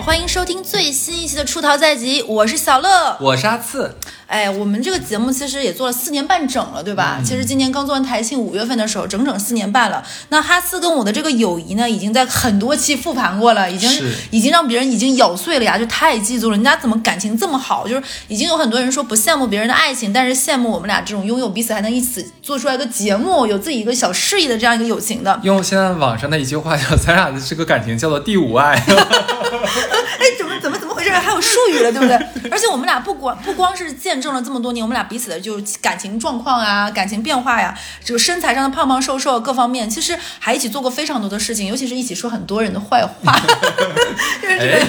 好，欢迎收听最新一期的《出逃在即》，我是小乐，我是阿次。哎，我们这个节目其实也做了四年半整了，对吧？其实今年刚做完台庆，五月份的时候，整整四年半了。那哈斯跟我的这个友谊呢，已经在很多期复盘过了，已经已经让别人已经咬碎了牙，就太嫉妒了。人家怎么感情这么好？就是已经有很多人说不羡慕别人的爱情，但是羡慕我们俩这种拥有彼此还能一起做出来一个节目，有自己一个小事业的这样一个友情的。用现在网上的一句话叫“咱俩的这个感情叫做第五爱”。哎，怎么怎么怎么回事？还有术语了，对不对？而且我们俩不光不光是见证了这么多年我们俩彼此的就感情状况啊，感情变化呀，这个身材上的胖胖瘦瘦各方面，其实还一起做过非常多的事情，尤其是一起说很多人的坏话。哎，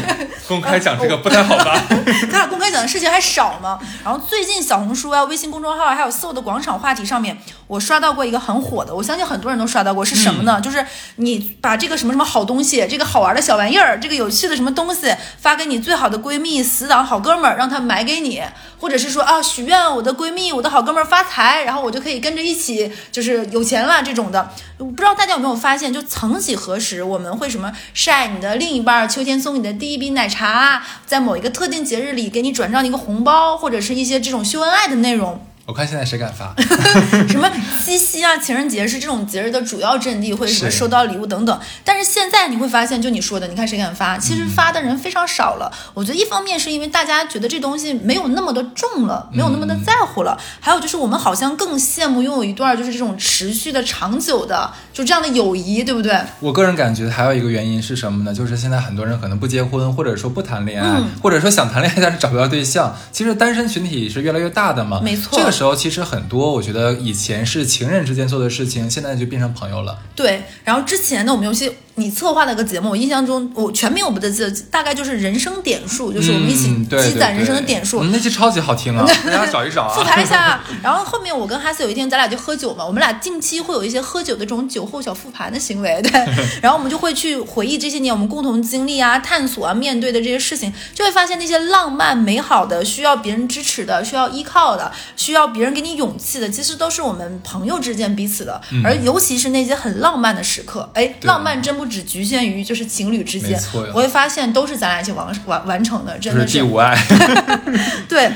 公开讲这个不太好吧？咱俩公开讲的事情还少吗？然后最近小红书啊、微信公众号还有搜的广场话题上面，我刷到过一个很火的，我相信很多人都刷到过，是什么呢？就是你把这个什么什么好东西，这个好玩的小玩意儿，这个有趣的什么东西发给你最好的闺蜜、死党、好哥们儿，让他买给你，或者是说啊许愿我的闺蜜、我的好哥们儿发财，然后我就可以跟着一起就是有钱了这种的。不知道大家有没有发现，就曾几何时我们会什么晒你的另一半秋天送你的第一杯奶茶，在某一个特定节日里给你转账一个红包，或者是一些这种秀恩爱的内容。我看现在谁敢发？什么七夕啊、情人节是这种节日的主要阵地，或者什么收到礼物等等。但是现在你会发现，就你说的，你看谁敢发？其实发的人非常少了。我觉得一方面是因为大家觉得这东西没有那么的重了，没有那么的在乎了。还有就是我们好像更羡慕拥有一段就是这种持续的、长久的就这样的友谊，对不对？我个人感觉还有一个原因是什么呢？就是现在很多人可能不结婚，或者说不谈恋爱，或者说想谈恋爱但是找不到对象。其实单身群体是越来越大的嘛。没错。这个时候其实很多，我觉得以前是情人之间做的事情，现在就变成朋友了。对。然后之前呢，我们有些。你策划那个节目，我印象中我全名我不记得，大概就是人生点数，就是我们一起积攒人生的点数。那期超级好听啊，大家找一找啊。复盘一下。然后后面我跟哈斯有一天，咱俩就喝酒嘛，我们俩近期会有一些喝酒的这种酒后小复盘的行为，对。然后我们就会去回忆这些年我们共同经历啊、探索啊、面对的这些事情，就会发现那些浪漫美好的、需要别人支持的、需要依靠的、需要别人给你勇气的，其实都是我们朋友之间彼此的。而尤其是那些很浪漫的时刻，哎，浪漫真不只局限于。就是情侣之间，我会发现都是咱俩一起完完完成的，真的是第五爱，对，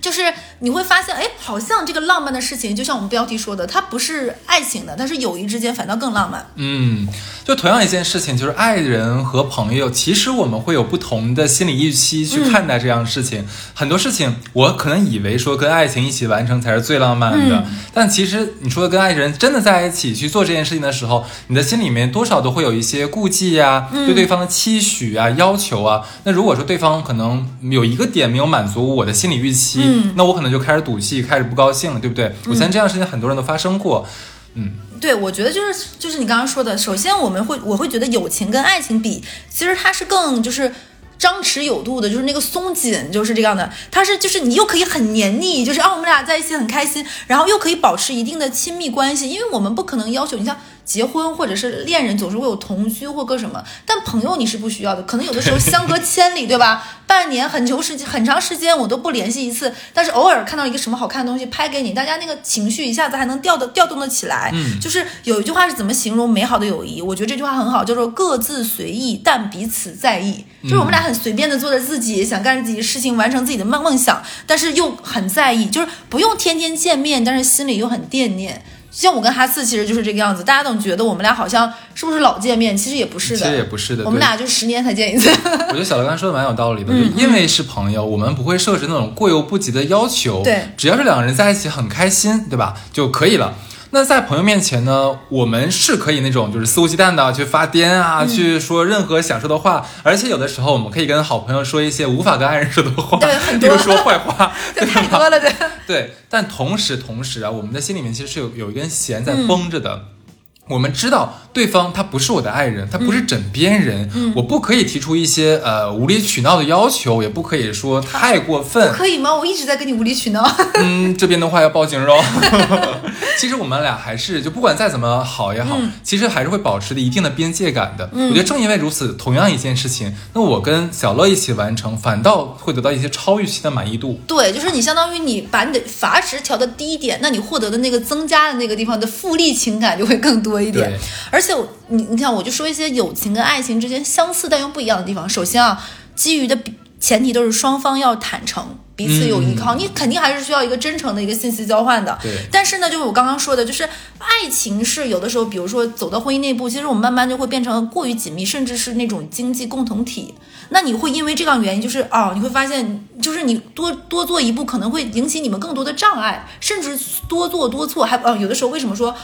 就是。你会发现，哎，好像这个浪漫的事情，就像我们标题说的，它不是爱情的，但是友谊之间反倒更浪漫。嗯，就同样一件事情，就是爱人和朋友，其实我们会有不同的心理预期去看待这样的事情。很多事情，我可能以为说跟爱情一起完成才是最浪漫的，但其实你说的跟爱人真的在一起去做这件事情的时候，你的心里面多少都会有一些顾忌呀，对对方的期许啊、要求啊。那如果说对方可能有一个点没有满足我的心理预期，那我可能。就开始赌气，开始不高兴了，对不对？我相信这样的事情很多人都发生过。嗯，对，我觉得就是就是你刚刚说的，首先我们会我会觉得友情跟爱情比，其实它是更就是张弛有度的，就是那个松紧就是这样的。它是就是你又可以很黏腻，就是啊我们俩在一起很开心，然后又可以保持一定的亲密关系，因为我们不可能要求你像。结婚或者是恋人总是会有同居或个什么，但朋友你是不需要的。可能有的时候相隔千里，对吧？半年很久时间很长时间我都不联系一次，但是偶尔看到一个什么好看的东西拍给你，大家那个情绪一下子还能调的调动的起来。嗯，就是有一句话是怎么形容美好的友谊？我觉得这句话很好，叫做各自随意但彼此在意。就是我们俩很随便的做着自己想干自己的事情，完成自己的梦梦想，但是又很在意，就是不用天天见面，但是心里又很惦念。像我跟哈四其实就是这个样子，大家总觉得我们俩好像是不是老见面，其实也不是的，其实也不是的，我们俩就十年才见一次。我觉得小刘刚才说的蛮有道理的，就因为是朋友，我们不会设置那种过犹不及的要求，对，只要是两个人在一起很开心，对吧，就可以了。那在朋友面前呢，我们是可以那种就是肆无忌惮的去发癫啊，去说任何想说的话，而且有的时候我们可以跟好朋友说一些无法跟爱人说的话，对，比如说坏话，太多了，对。对，但同时同时啊，我们的心里面其实是有有一根弦在绷着的。我们知道对方他不是我的爱人，他不是枕边人，我不可以提出一些呃无理取闹的要求，也不可以说太过分。可以吗？我一直在跟你无理取闹。嗯，这边的话要报警喽。其实我们俩还是就不管再怎么好也好，其实还是会保持的一定的边界感的。我觉得正因为如此，同样一件事情，那我跟小乐一起完成，反倒会得到一些超预期的满意度。对，就是你相当于你把你的阀值调的低一点，那你获得的那个增加的那个地方的复利情感就会更多一点。而且我你你看，我就说一些友情跟爱情之间相似但又不一样的地方。首先啊，基于的比前提都是双方要坦诚，彼此有依靠，你肯定还是需要一个真诚的一个信息交换的。对但是呢，就是我刚刚说的，就是爱情是有的时候，比如说走到婚姻那一步，其实我们慢慢就会变成过于紧密，甚至是那种经济共同体。那你会因为这样原因，就是哦，你会发现，就是你多多做一步，可能会引起你们更多的障碍，甚至多做多错，还呃，有的时候为什么说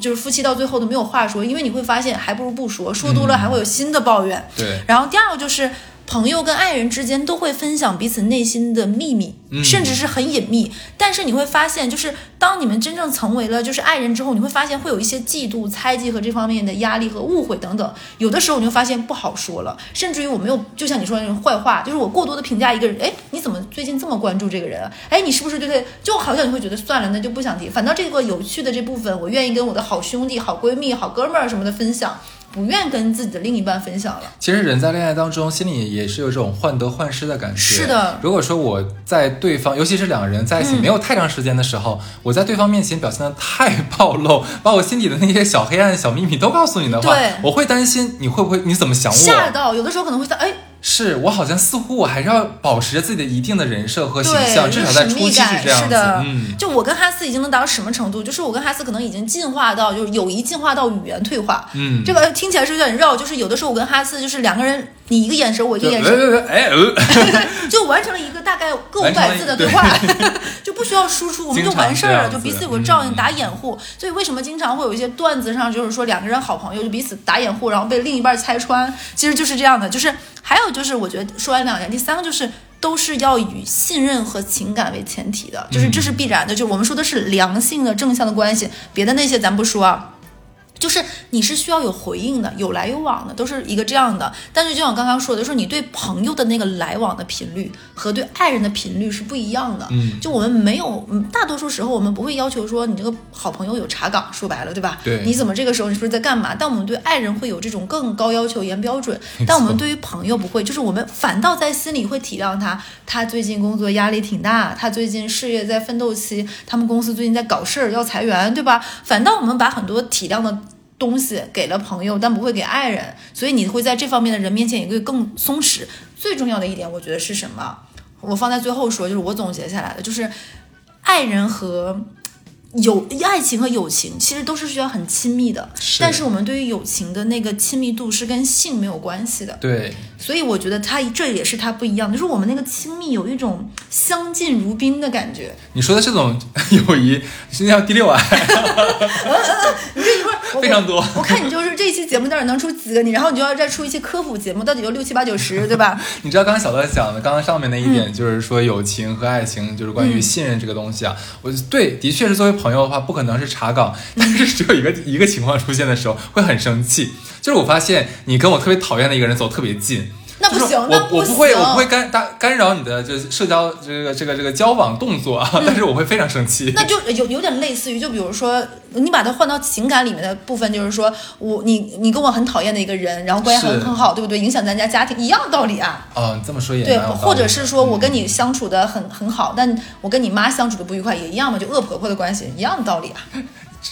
就是夫妻到最后都没有话说？因为你会发现，还不如不说，说多了还会有新的抱怨。对，然后第二个就是朋友跟爱人之间都会分享彼此内心的秘密，甚至是很隐秘。但是你会发现，就是当你们真正成为了就是爱人之后，你会发现会有一些嫉妒、猜忌和这方面的压力和误会等等。有的时候你就发现不好说了，甚至于我没有，就像你说的那种坏话，就是我过多的评价一个人，哎，你怎么最近这么关注这个人啊？哎，你是不是对他就好像你会觉得算了，那就不想提。反倒这个有趣的这部分，我愿意跟我的好兄弟、好闺蜜、好哥们儿什么的分享。不愿跟自己的另一半分享了。其实人在恋爱当中，心里也是有这种患得患失的感觉。是的如果说我在对方，尤其是两个人在一起没有太长时间的时候，我在对方面前表现的太暴露，把我心底的那些小黑暗、小秘密都告诉你的话，我会担心你会不会你怎么想我？吓到，有的时候可能会想，哎，是我好像似乎我还是要保持着自己的一定的人设和形对，象，至少在初期感这样子。的。嗯，就我跟哈斯已经能达到什么程度？就是我跟哈斯可能已经进化到，就是友谊进化到语言退化。嗯这个听起来是有点绕，就是有的时候我跟哈斯就是两个人，你一个眼神，我一个眼神，哎呃，就完成了一个大概个五百字的对话，就不需要输出，我们就完事儿了，就彼此有个照应，嗯打掩护。所以为什么经常会有一些段子上，就是说两个人好朋友就彼此打掩护，然后被另一半拆穿，其实就是这样的。就是还有就是，我觉得说完两点，第三个就是。都是要以信任和情感为前提的，就是这是必然的。就是我们说的是良性的正向的关系，别的那些咱不说啊。就是你是需要有回应的，有来有往的，都是一个这样的。但是就像我刚刚说的，就是你对朋友的那个来往的频率和对爱人的频率是不一样的。嗯就我们没有，嗯大多数时候我们不会要求说你这个好朋友有查岗，说白了，对吧？对你怎么这个时候你是不是在干嘛？但我们对爱人会有这种更高要求、严标准，但我们对于朋友不会，就是我们反倒在心里会体谅他，他最近工作压力挺大，他最近事业在奋斗期，他们公司最近在搞事儿要裁员，对吧？反倒我们把很多体谅的。东西给了朋友，但不会给爱人，所以你会在这方面的人面前也会更松弛。最重要的一点，我觉得是什么？我放在最后说，就是我总结下来的，就是爱人和友爱情和友情其实都是需要很亲密的，是但是我们对于友情的那个亲密度是跟性没有关系的，对，所以我觉得它这也是它不一样，就是我们那个亲密有一种相敬如宾的感觉。你说的这种 友谊是叫第六爱，你这一会儿我非常多我看你就是这一期节目到底能出几个你，然后你就要再出一期科普节目，到底有六七八九十，对吧？你知道刚刚小乐讲的，刚刚上面那一嗯点就是说友情和爱情，就是关于信任这个东西啊。我对，的确是作为朋友的话，不可能是查岗，但是只有一个一个情况出现的时候会很生气，就是我发现你跟我特别讨厌的一个人走特别近。不行，那我我不会，我不会干打干扰你的就是社交这个这个这个交往动作啊，但是我会非常生气。嗯那就有有点类似于，就比如说，你把它换到情感里面的部分，就是说我你你跟我很讨厌的一个人，然后关系很很好，对不对？影响咱家家庭一样道理啊。哦，你这么说也对，或者是说我跟嗯你相处的很很好，但我跟你妈相处的不愉快，也一样嘛，就恶婆婆的关系一样的道理啊，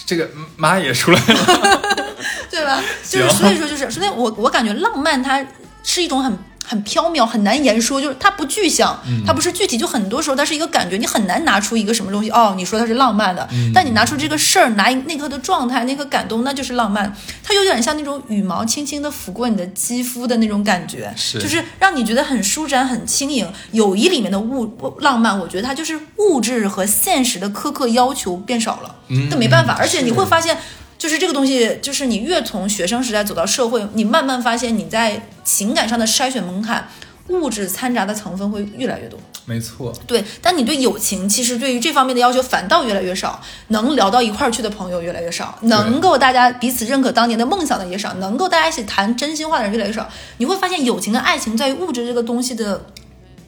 这个妈也出来了，对吧？就是所以说就是，所以我我感觉浪漫它是一种很。很飘渺，很难言说，就是它不具象，嗯它不是具体，就很多时候它是一个感觉，你很难拿出一个什么东西哦，你说它是浪漫的，嗯但你拿出这个事儿，拿那刻的状态，那个感动，那就是浪漫。它有点像那种羽毛轻轻的抚过你的肌肤的那种感觉，是就是让你觉得很舒展、很轻盈。友谊里面的物浪漫，我觉得它就是物质和现实的苛刻要求变少了，嗯这没办法，而且你会发现。就是这个东西，就是你越从学生时代走到社会，你慢慢发现你在情感上的筛选门槛，物质掺杂的成分会越来越多。没错，对，但你对友情，其实对于这方面的要求反倒越来越少，能聊到一块儿去的朋友越来越少，能够大家彼此认可当年的梦想的也少，能够大家一起谈真心话的人越来越少。你会发现，友情跟爱情在于物质这个东西的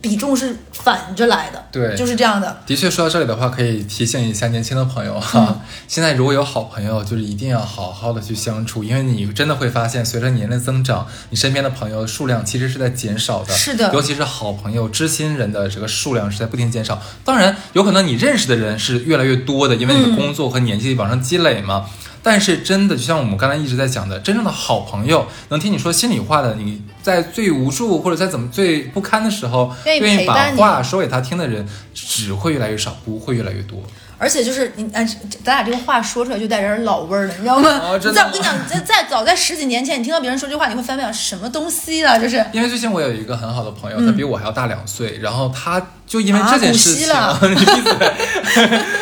比重是反着来的，对就是这样的。的确，说到这里的话，可以提醒一下年轻的朋友哈，嗯现在如果有好朋友，就是一定要好好的去相处，因为你真的会发现，随着年龄增长，你身边的朋友数量其实是在减少的。是的尤其是好朋友、知心人的这个数量是在不停减少。当然，有可能你认识的人是越来越多的，因为你的工作和年纪往上积累嘛。但是真的，就像我们刚才一直在讲的，真正的好朋友能听你说心里话的，你在最无助或者在怎么最不堪的时候，愿意把话说给他听的人，只会越来越少，不会越来越多。而且就是你，哎，咱俩这个话说出来就带点老味儿了，你知道吗？哦真的我跟你讲，在在早在十几年前，你听到别人说这话，你会翻白眼，什么东西啊？就是 因为最近我有一个很好的朋友，他比我还要大两岁，然后他就因为啊这件事情，你闭嘴，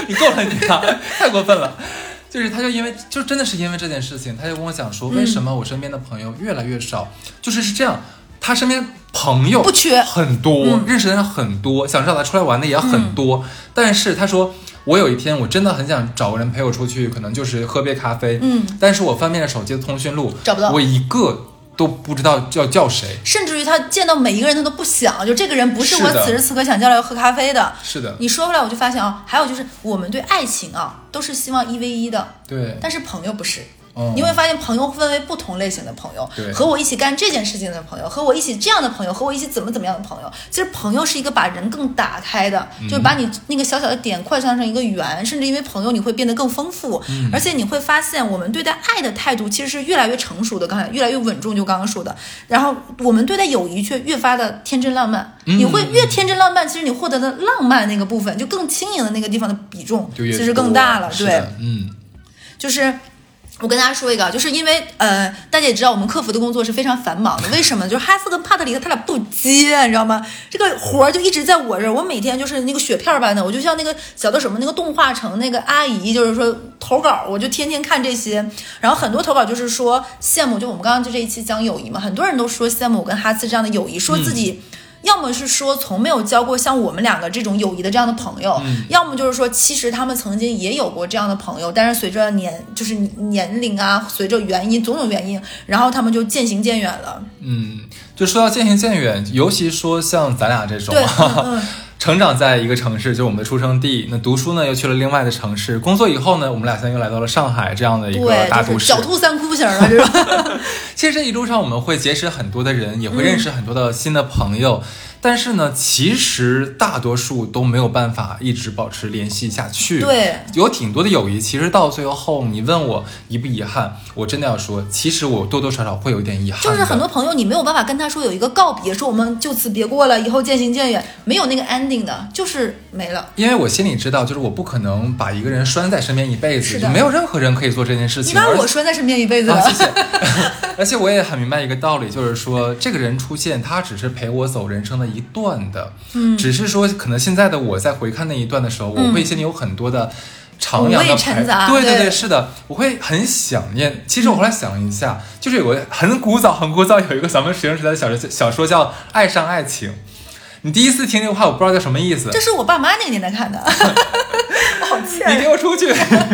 你够了你啊，太过分了。就是他就因为就真的是因为这件事情，他就跟我讲说，为什么我身边的朋友越来越少？就是是这样，他身边朋友不缺很多，嗯认识的人很多，想找他出来玩的也很多，但是他说。我有一天我真的很想找个人陪我出去，可能就是喝杯咖啡。嗯，但是我翻遍了手机的通讯录，找不到我一个都不知道要叫谁。甚至于他见到每一个人他都不想，就这个人不是我此时此刻想叫来喝咖啡的。是的，你说回来，我就发现啊，还有就是我们对爱情啊都是希望一 v 一的，对，但是朋友不是。哦你会发现，朋友分为不同类型的朋友对，和我一起干这件事情的朋友，和我一起这样的朋友，和我一起怎么怎么样的朋友。其实朋友是一个把人更打开的，嗯就是把你那个小小的点扩散成一个圆，甚至因为朋友你会变得更丰富，嗯而且你会发现我们对待爱的态度其实是越来越成熟的，刚才越来越稳重，就刚刚说的。然后我们对待友谊却越发的天真浪漫，嗯你会越天真浪漫，其实你获得的浪漫那个部分，就更轻盈的那个地方的比重其实更大了，对。嗯，就是我跟大家说一个，就是因为呃，大家也知道我们客服的工作是非常繁忙的，为什么？就是哈斯跟帕特里克他俩不接，你知道吗？这个活儿就一直在我这儿，我每天就是那个雪片儿般的，我就像那个小的什么那个动画城那个阿姨，就是说投稿，我就天天看这些，然后很多投稿就是说羡慕，就我们刚刚就这一期讲友谊嘛，很多人都说羡慕我跟哈斯这样的友谊，说自己。要么是说从没有交过像我们两个这种友谊的这样的朋友，要么就是说其实他们曾经也有过这样的朋友，但是随着年就是年龄啊，随着原因种种原因，然后他们就渐行渐远了。嗯，就说到渐行渐远，尤其说像咱俩这种对，嗯嗯，成长在一个城市，就是我们的出生地，那读书呢又去了另外的城市，工作以后呢，我们俩现在又来到了上海这样的一个，大都市就是狡。兔三窟型的这种。其实这一路上我们会结识很多的人，也会认识很多的新的朋友。但是呢，其实大多数都没有办法一直保持联系下去。对，有挺多的友谊，其实到最后，你问我遗不遗憾，我真的要说，其实我多多少少会有一点遗憾。就是很多朋友，你没有办法跟他说有一个告别，说我们就此别过了，以后渐行渐远，没有那个 ending 的，就是没了。因为我心里知道，就是我不可能把一个人拴在身边一辈子，没有任何人可以做这件事情。你把我拴在身边一辈子了。啊，谢谢。而且我也很明白一个道理，就是说，这个人出现，他只是陪我走人生的一段的，嗯，只是说，可能现在的我在回看那一段的时候，我会心里有很多的。徜徉的陈杂对对对是的，我会很想念。其实我后来想了一下，就是有个很古早、很古早有一个咱们学生时代的小说，小说叫《爱上爱情》。你第一次听这个话，我不知道叫什么意思。这是我爸妈那个年代看的，我 好欠你给我出去！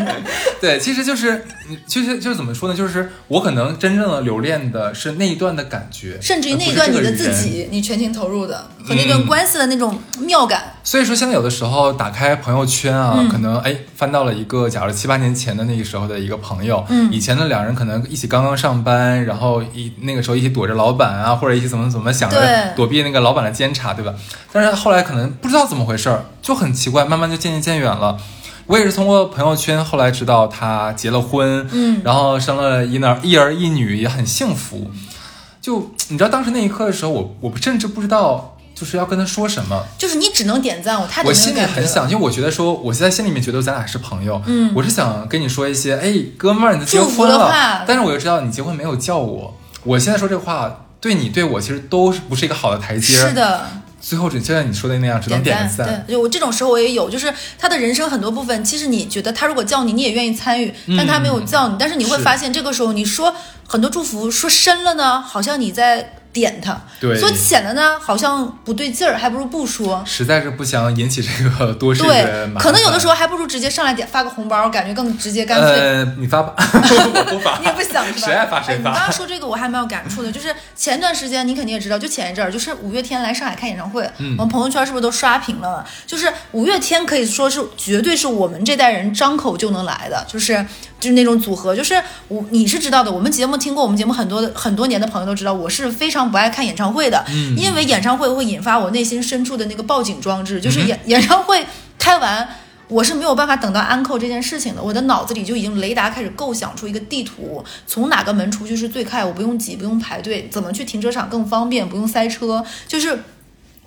对，其实就是，其实就是怎么说呢？就是我可能真正的留恋的是那一段的感觉，甚至于那一段你的自。己，你全情投入的和那段嗯关系的那种妙感，所以说，现在有的时候打开朋友圈啊，嗯可能哎翻到了一个，假如七八年前的那个时候的一个朋友，嗯以前的两人可能一起刚刚上班，然后一那个时候一起躲着老板啊，或者一起怎么怎么想着躲避那个老板的监察，对吧？但是后来可能不知道怎么回事儿，就很奇怪，慢慢就渐行渐远了。我也是通过朋友圈后来知道他结了婚，嗯然后生了一儿一儿一女，也很幸福。就你知道当时那一刻的时候，我我甚至不知道就是要跟他说什么。就是你只能点赞，我他我心里。很想，因为我觉得说，我现在心里面觉得咱俩是朋友，嗯我是想跟你说一些，哎，哥们儿，你结婚了但是我又知道你结婚没有叫我，我现在说这话对你对我其实都是不是一个好的台阶，是，的，最后只就像你说的那样，只能点个赞，对，就我这种时候我也有，就是他的人生很多部分，其实你觉得他如果叫你，你也愿意参与，但他没有叫你，但是你会发现这个时候你说很多祝福说深了呢，好像你在点他。对说浅的呢好像不对劲儿，还不如不说。实在是不想引起这个多事对。可能有的时候还不如直接上来点发个红包，感觉更直接干脆。呃，你发吧，我不发。你也不想是吧？谁爱发谁哎你刚。刚说这个我还蛮有感触的，就是前段时间你肯定也知道，就前一阵儿，就是五月天来上海开演唱会，嗯我们朋友圈是不是都刷屏了？就是五月天可以说是绝对是我们这代人张口就能来的，就是就是那种组合，就是我你是知道的，我们节目听过我们节目很多的很多年的朋友都知道，我是非常不爱看演唱会的，嗯因为演唱会会引发我内心深处的那个报警装置，嗯就是演、演唱会开完。我是没有办法等到安扣这件事情的，我的脑子里就已经雷达开始构想出一个地图，从哪个门出去是最快，我不用挤，不用排队，怎么去停车场更方便，不用塞车，就是。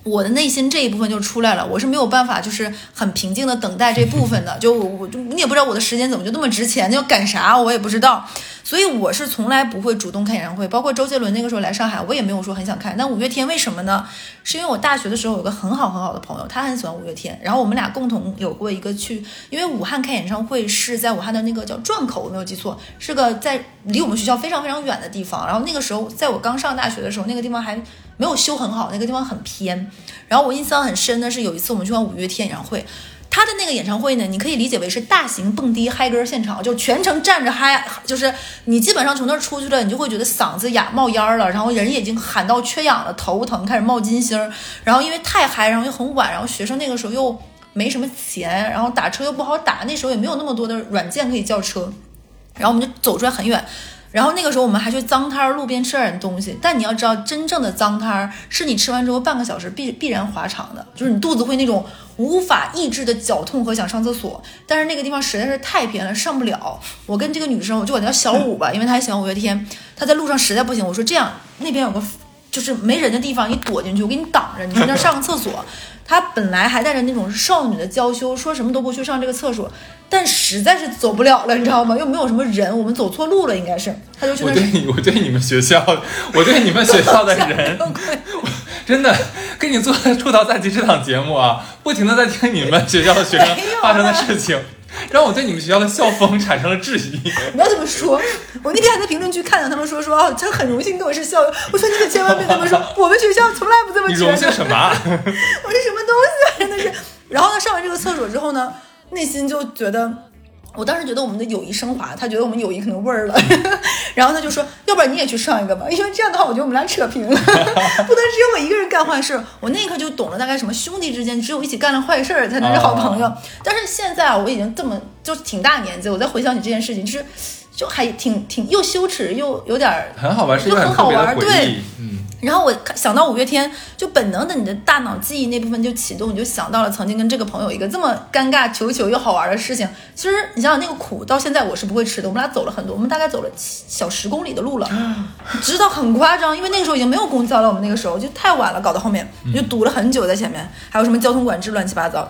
我的内心这一部分就出来了，我是没有办法，就是很平静的等待这部分的。就我就你也不知道我的时间怎么就那么值钱，要赶啥我也不知道。所以我是从来不会主动看演唱会，包括周杰伦那个时候来上海，我也没有说很想看。但五月天为什么呢？是因为我大学的时候有个很好很好的朋友，他很喜欢五月天，然后我们俩共同有过一个去，因为武汉开演唱会是在武汉的那个叫转口，我没有记错，是个在离我们学校非常非常远的地方。然后那个时候在我刚上大学的时候，那个地方还没有修很好，那个地方很偏。然后我印象很深的是有一次我们去看五月天演唱会。他的那个演唱会呢，你可以理解为是大型蹦迪嗨歌现场，就全程站着嗨，就是你基本上从那儿出去了，你就会觉得嗓子哑冒烟了，然后人已经喊到缺氧了，头疼，开始冒金星，然后因为太嗨，然后又很晚，然后学生那个时候又没什么钱，然后打车又不好打，那时候也没有那么多的软件可以叫车，然后我们就走出来很远。然后那个时候我们还去脏摊儿路边吃点东西，但你要知道，真正的脏摊儿是你吃完之后半个小时必必然滑肠的，就是你肚子会那种无法抑制的绞痛和想上厕所。但是那个地方实在是太偏了，上不了。我跟这个女生，我就管她叫小五吧，因为她还喜欢五月天。她在路上实在不行，我说这样那边有个就是没人的地方，你躲进去，我给你挡着，你去那儿上个厕所。她本来还带着那种少女的娇羞，说什么都不去上这个厕所。但实在是走不了了，你知道吗？又没有什么人，我们走错路了，应该是。他就去那我对你，我对你们学校，我对你们学校的人，真的跟你做《出逃在即》这档节目啊，不停的在听你们学校的学生发生的事情，让我对你们学校的校风产生了质疑。不要这么说，我那天还在评论区看到他们说说哦，他很荣幸跟我是校友。我说你可千万别这么说，我们学校从来不这么你。荣幸什么？啊 我是什么东西啊？真的是。然后呢，上完这个厕所之后呢，内心就觉得。我当时觉得我们的友谊升华，他觉得我们友谊可能味儿了，然后他就说，要不然你也去上一个吧，因为这样的话，我觉得我们俩扯平了，不能只有我一个人干坏事。我那一刻就懂了，大概什么兄弟之间只有一起干了坏事儿才能是好朋友。哦但是现在啊，我已经这么就挺大年纪，我再回想起这件事情，就是就还挺挺又羞耻又有点儿很好玩，是一个很好玩，对。嗯，然后我想到五月天，就本能的你的大脑记忆那部分就启动，你就想到了曾经跟这个朋友一个这么尴尬、糗糗又好玩的事情。其实你想想那个苦，到现在我是不会吃的。我们俩走了很多，我们大概走了七小十公里的路了，知道很夸张，因为那个时候已经没有公交了。我们那个时候就太晚了，搞到后面就堵了很久在前面，还有什么交通管制乱七八糟。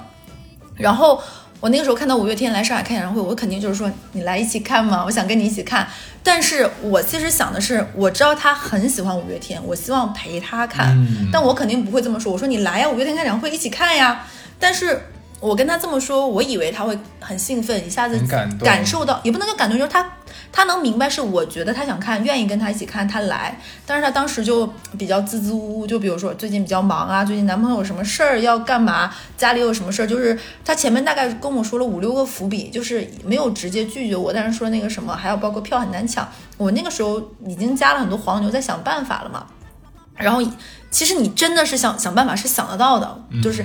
然后我那个时候看到五月天来上海开演唱会，我肯定就是说你来一起看嘛，我想跟你一起看。但是我其实想的是，我知道他很喜欢五月天，我希望陪他看，嗯但我肯定不会这么说。我说你来呀，五月天开演唱会一起看呀。但是我跟他这么说，我以为他会很兴奋，一下子感感受到，也不能叫感动，就是他他能明白是我觉得他想看，愿意跟他一起看，他来。但是他当时就比较支支吾吾，就比如说最近比较忙啊，最近男朋友有什么事儿要干嘛，家里有什么事儿，就是他前面大概跟我说了五六个伏笔，就是没有直接拒绝我，但是说那个什么，还有包括票很难抢，我那个时候已经加了很多黄牛，在想办法了嘛。然后其实你真的是想想办法是想得到的，就是，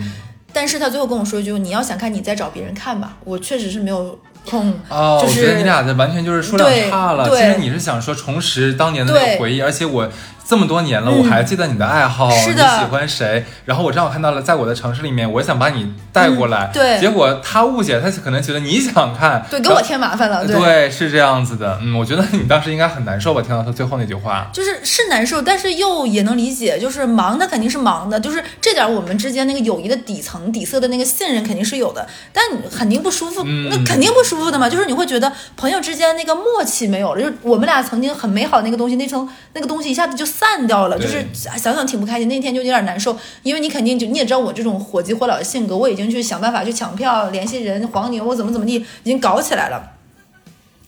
但是他最后跟我说一句，你要想看，你再找别人看吧。我确实是没有空，哦，就是我觉得你俩的完全就是数量差了。对。其实你是想说重拾当年的那个回忆，而且我这么多年了，嗯。我还记得你的爱好，是的。你喜欢谁，然后我正好看到了，在我的城市里面，我想把你带过来，嗯对。结果他误解，他可能觉得你想看，对，给我添麻烦了，对。对，是这样子的，嗯，我觉得你当时应该很难受吧，听到他最后那句话，就是是难受，但是又也能理解，就是忙他肯定是忙的，就是这点我们之间那个友谊的底层底色的那个信任肯定是有的，但你肯定不舒服，嗯。那肯定不舒服的嘛，就是你会觉得朋友之间那个默契没有了，就是我们俩曾经很美好的那个东西，那层那个东西一下子就散掉了，就是想想挺不开心，那天就有点难受，因为你肯定就你也知道我这种火急火燎的性格，我已经去想办法去抢票、联系人、黄牛，我怎么怎么地，已经搞起来了。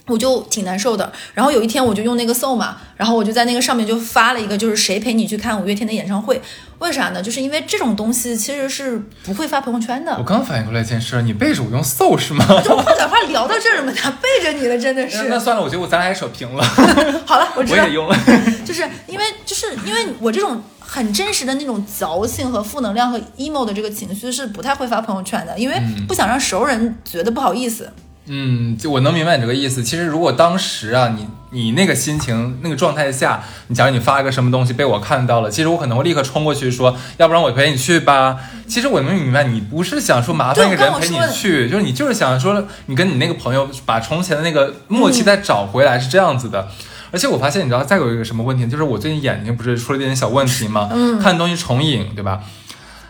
我就挺难受的。然后有一天我就用那个 Soul 嘛，然后我就在那个上面就发了一个，就是谁陪你去看五月天的演唱会？为啥呢？就是因为这种东西其实是不会发朋友圈的我。刚反应过来一件事，你背着我用搜是吗？就话赶话聊到这儿了嘛，他背着你了，真的是。那那算了，我觉得我咱俩也扯平了，好了，我知道我也，用了。就是因为就是因为我这种很真实的那种矫情和负能量和 emo 的这个情绪是不太会发朋友圈的，因为不想让熟人觉得不好意思。嗯，就我能明白你这个意思。其实如果当时啊，你你那个心情、那个状态下，你假如你发一个什么东西被我看到了，其实我可能会立刻冲过去说，要不然我陪你去吧。其实我能明白，你不是想说麻烦一个人陪你去，就是你就是想说，你跟你那个朋友把从前的那个默契再找回来，是这样子的。而且我发现，你知道，再有一个什么问题，就是我最近眼睛不是出了一点小问题吗？嗯，看东西重影，对吧？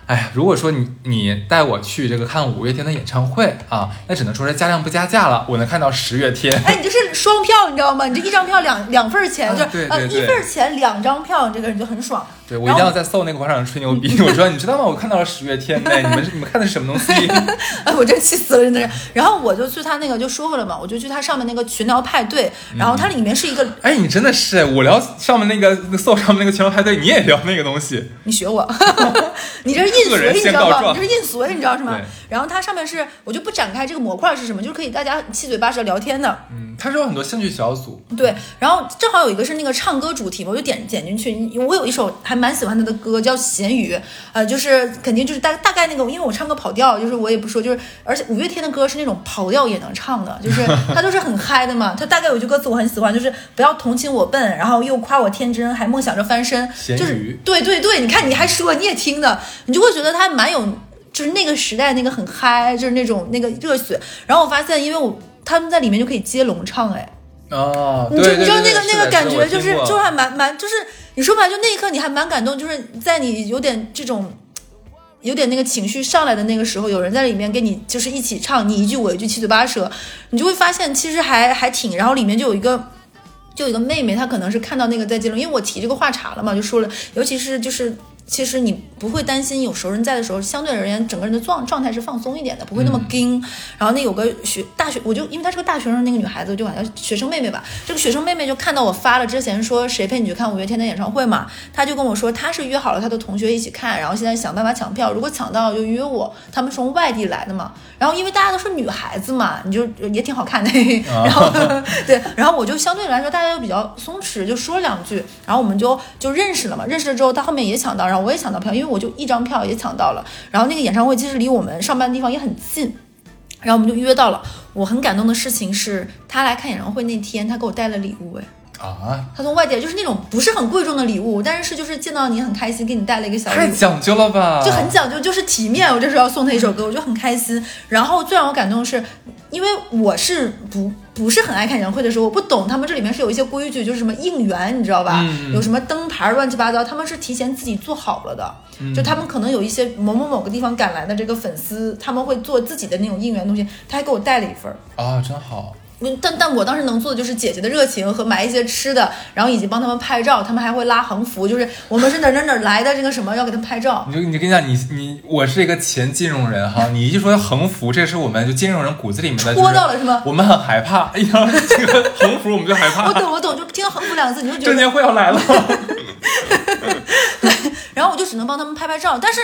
哎呀，如果说你你带我去这个看五月天的演唱会啊，那只能说是加量不加价了。我能看到十月天，哎，你这是双票，你知道吗？你这一张票两两份钱，啊就啊一份钱两张票，你这个人就很爽。对我一定要在搜那个广场上吹牛逼。我说你知道吗？我看到了十月天呢，你们是你们看的是什么东西？哎，我真气死了，真的是。然后我就去他那个就说过了嘛，我就去他上面那个群聊派对，然后它里面是一个，哎，你真的是我聊上面那个那个搜上面那个群聊派对，你也聊那个东西。你学我，你这是印随，你知道吗？你这是印随，你知道是吗？然后它上面是，我就不展开这个模块是什么，就是可以大家七嘴八舌聊天的。嗯，它是有很多兴趣小组。对，然后正好有一个是那个唱歌主题嘛，我就点点进去。我有一首还蛮喜欢他的歌，叫《咸鱼》，呃，就是肯定就是大大概那个，因为我唱歌跑调，就是我也不说，就是而且五月天的歌是那种跑调也能唱的，就是 他都是很嗨的嘛。他大概有句歌词我很喜欢，就是不要同情我笨，然后又夸我天真，还梦想着翻身，就是对对对，你看你还说你也听的，你就会觉得他蛮有，就是那个时代那个很嗨，就是那种那个热血。然后我发现，因为我他们在里面就可以接龙唱，哎。哦，你就你知道那个那个感觉，就是就还蛮蛮，就是你说吧，就那一刻你还蛮感动，就是在你有点这种。有点那个情绪上来的那个时候，有人在里面跟你就是一起唱，你一句我一句，七嘴八舌，你就会发现其实还还挺。然后里面就有一个，就有一个妹妹，她可能是看到那个在接龙，因为我提这个话茬了嘛，就说了，尤其是就是其实你不会担心有熟人在的时候，相对而言整个人的状状态是放松一点的，不会那么盯。然后那有个学大学，我就因为她是个大学生，那个女孩子我就管她学生妹妹吧。这个学生妹妹就看到我发了之前说谁陪你去看五月天的演唱会嘛，她就跟我说她是约好了她的同学一起看，然后现在想办法抢票，如果抢到就约我。他们是从外地来的嘛，然后因为大家都是女孩子嘛，你就也挺好看的，然后对，然后我就相对来说大家就比较松弛，就说两句，然后我们就就认识了嘛。认识了之后，她后面也抢到，然后我也抢到票，因为我就一张票也抢到了。然后那个演唱会其实离我们上班的地方也很近，然后我们就约到了。我很感动的事情是，他来看演唱会那天，他给我带了礼物，哎。啊，他从外地来就是那种不是很贵重的礼物，但是就是见到你很开心，给你带了一个小礼物，太讲究了吧？就很讲究，就是体面。我这时候要送他一首歌，我就很开心。然后最让我感动的是，因为我是不不是很爱看演唱会的时候，我不懂他们这里面是有一些规矩，就是什么应援，你知道吧？嗯有什么灯牌乱七八糟，他们是提前自己做好了的。嗯就他们可能有一些某某某个地方赶来的这个粉丝，他们会做自己的那种应援东西，他还给我带了一份儿。啊，真好。嗯，但但我当时能做的就是姐姐的热情和买一些吃的，然后以及帮他们拍照，他们还会拉横幅，就是我们是哪儿哪儿哪儿来的这个什么要给他们拍照。你就你跟你讲，你你我是一个前金融人哈，你一说横幅，这是我们就金融人骨子里面的，戳到了是吗我们很害怕，一听到这个横幅我们就害怕我，懂我懂，就听到横幅两个字你就觉得证，监会要来了。对然后我就只能帮他们拍拍照。但是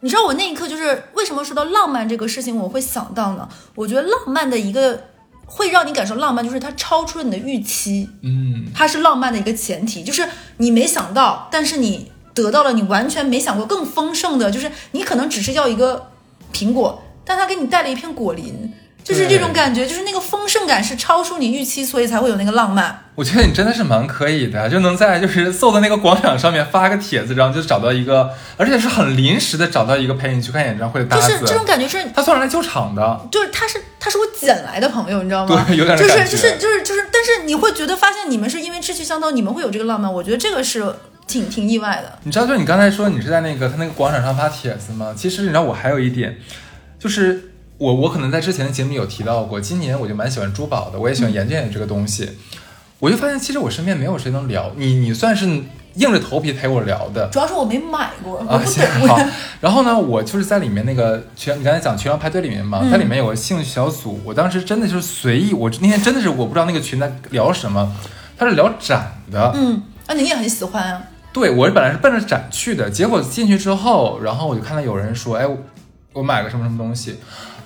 你知道我那一刻就是为什么说到浪漫这个事情我会想到呢？我觉得浪漫的一个会让你感受浪漫，就是它超出了你的预期。嗯，它是浪漫的一个前提，就是你没想到，但是你得到了你完全没想过更丰盛的，就是你可能只是要一个苹果，但它给你带了一片果林，就是这种感觉，就是那个丰盛感是超出你预期，所以才会有那个浪漫。我觉得你真的是蛮可以的，就能在就是搜的那个广场上面发个帖子，然后就找到一个，而且是很临时的找到一个陪你去看演唱会的搭子，就是这种感觉是，他算是来救场的，就是他是他是我捡来的朋友，你知道吗？对有点就是就是就是就是，但是你会觉得发现你们是因为志趣相投，你们会有这个浪漫，我觉得这个是挺挺意外的。你知道，就是你刚才说你是在那个他那个广场上发帖子吗？其实你知道，我还有一点，就是我我可能在之前的节目有提到过，今年我就蛮喜欢珠宝的，我也喜欢研究研究这个东西。我就发现，其实我身边没有谁能聊你，你算是硬着头皮陪我聊的。主要是我没买过，啊，行。好。然后呢，我就是在里面那个群，你刚才讲群聊派对里面嘛，嗯在里面有个兴趣小组，我当时真的就是随意，我那天真的是我不知道那个群在聊什么，他是聊展的，嗯，啊，你也很喜欢啊？对我本来是奔着展去的，结果进去之后，然后我就看到有人说，哎，我我买个什么什么东西，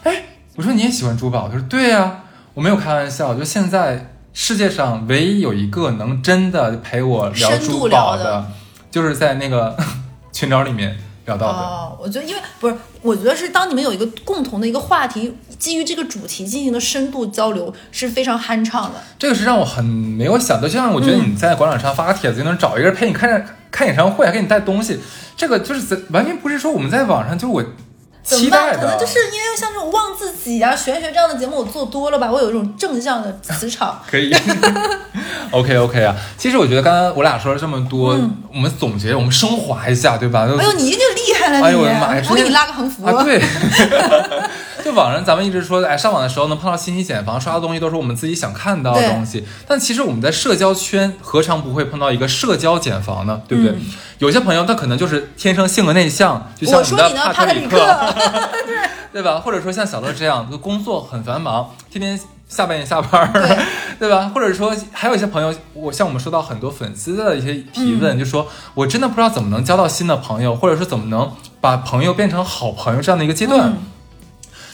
哎，我说你也喜欢珠宝？他说对呀、我没有开玩笑，就现在世界上唯一有一个能真的陪我聊珠宝的，就是在那个 群聊里面聊到的。哦，我觉得因为不是，我觉得是当你们有一个共同的一个话题，基于这个主题进行的深度交流是非常酣畅的。这个是让我很没有想到，就像我觉得你在广场上发个帖子就能找一个人陪你看看演唱会，还给你带东西，这个就是在完全不是说我们在网上就我怎么办？期待的，可能就是因为像这种忘自己啊、玄学这样的节目我做多了吧，我有一种正向的磁场。可以，OK OK 啊。其实我觉得刚刚我俩说了这么多，我们总结，我们升华一下，对吧？嗯哎呦，你一定厉害了，哎你！呦我的妈呀！我给你拉个横幅。啊，对，就网上咱们一直说，哎，上网的时候能碰到信息茧房，刷的东西都是我们自己想看到的东西。但其实我们在社交圈何尝不会碰到一个社交茧房呢？对不对？有些朋友他可能就是天生性格内向，就像我们的帕特里克。对吧？或者说像小乐这样，就工作很繁忙，天天下半夜下班儿，对 对吧？或者说还有一些朋友，我像我们收到很多粉丝的一些提问，嗯就说我真的不知道怎么能交到新的朋友，或者说怎么能把朋友变成好朋友这样的一个阶段，嗯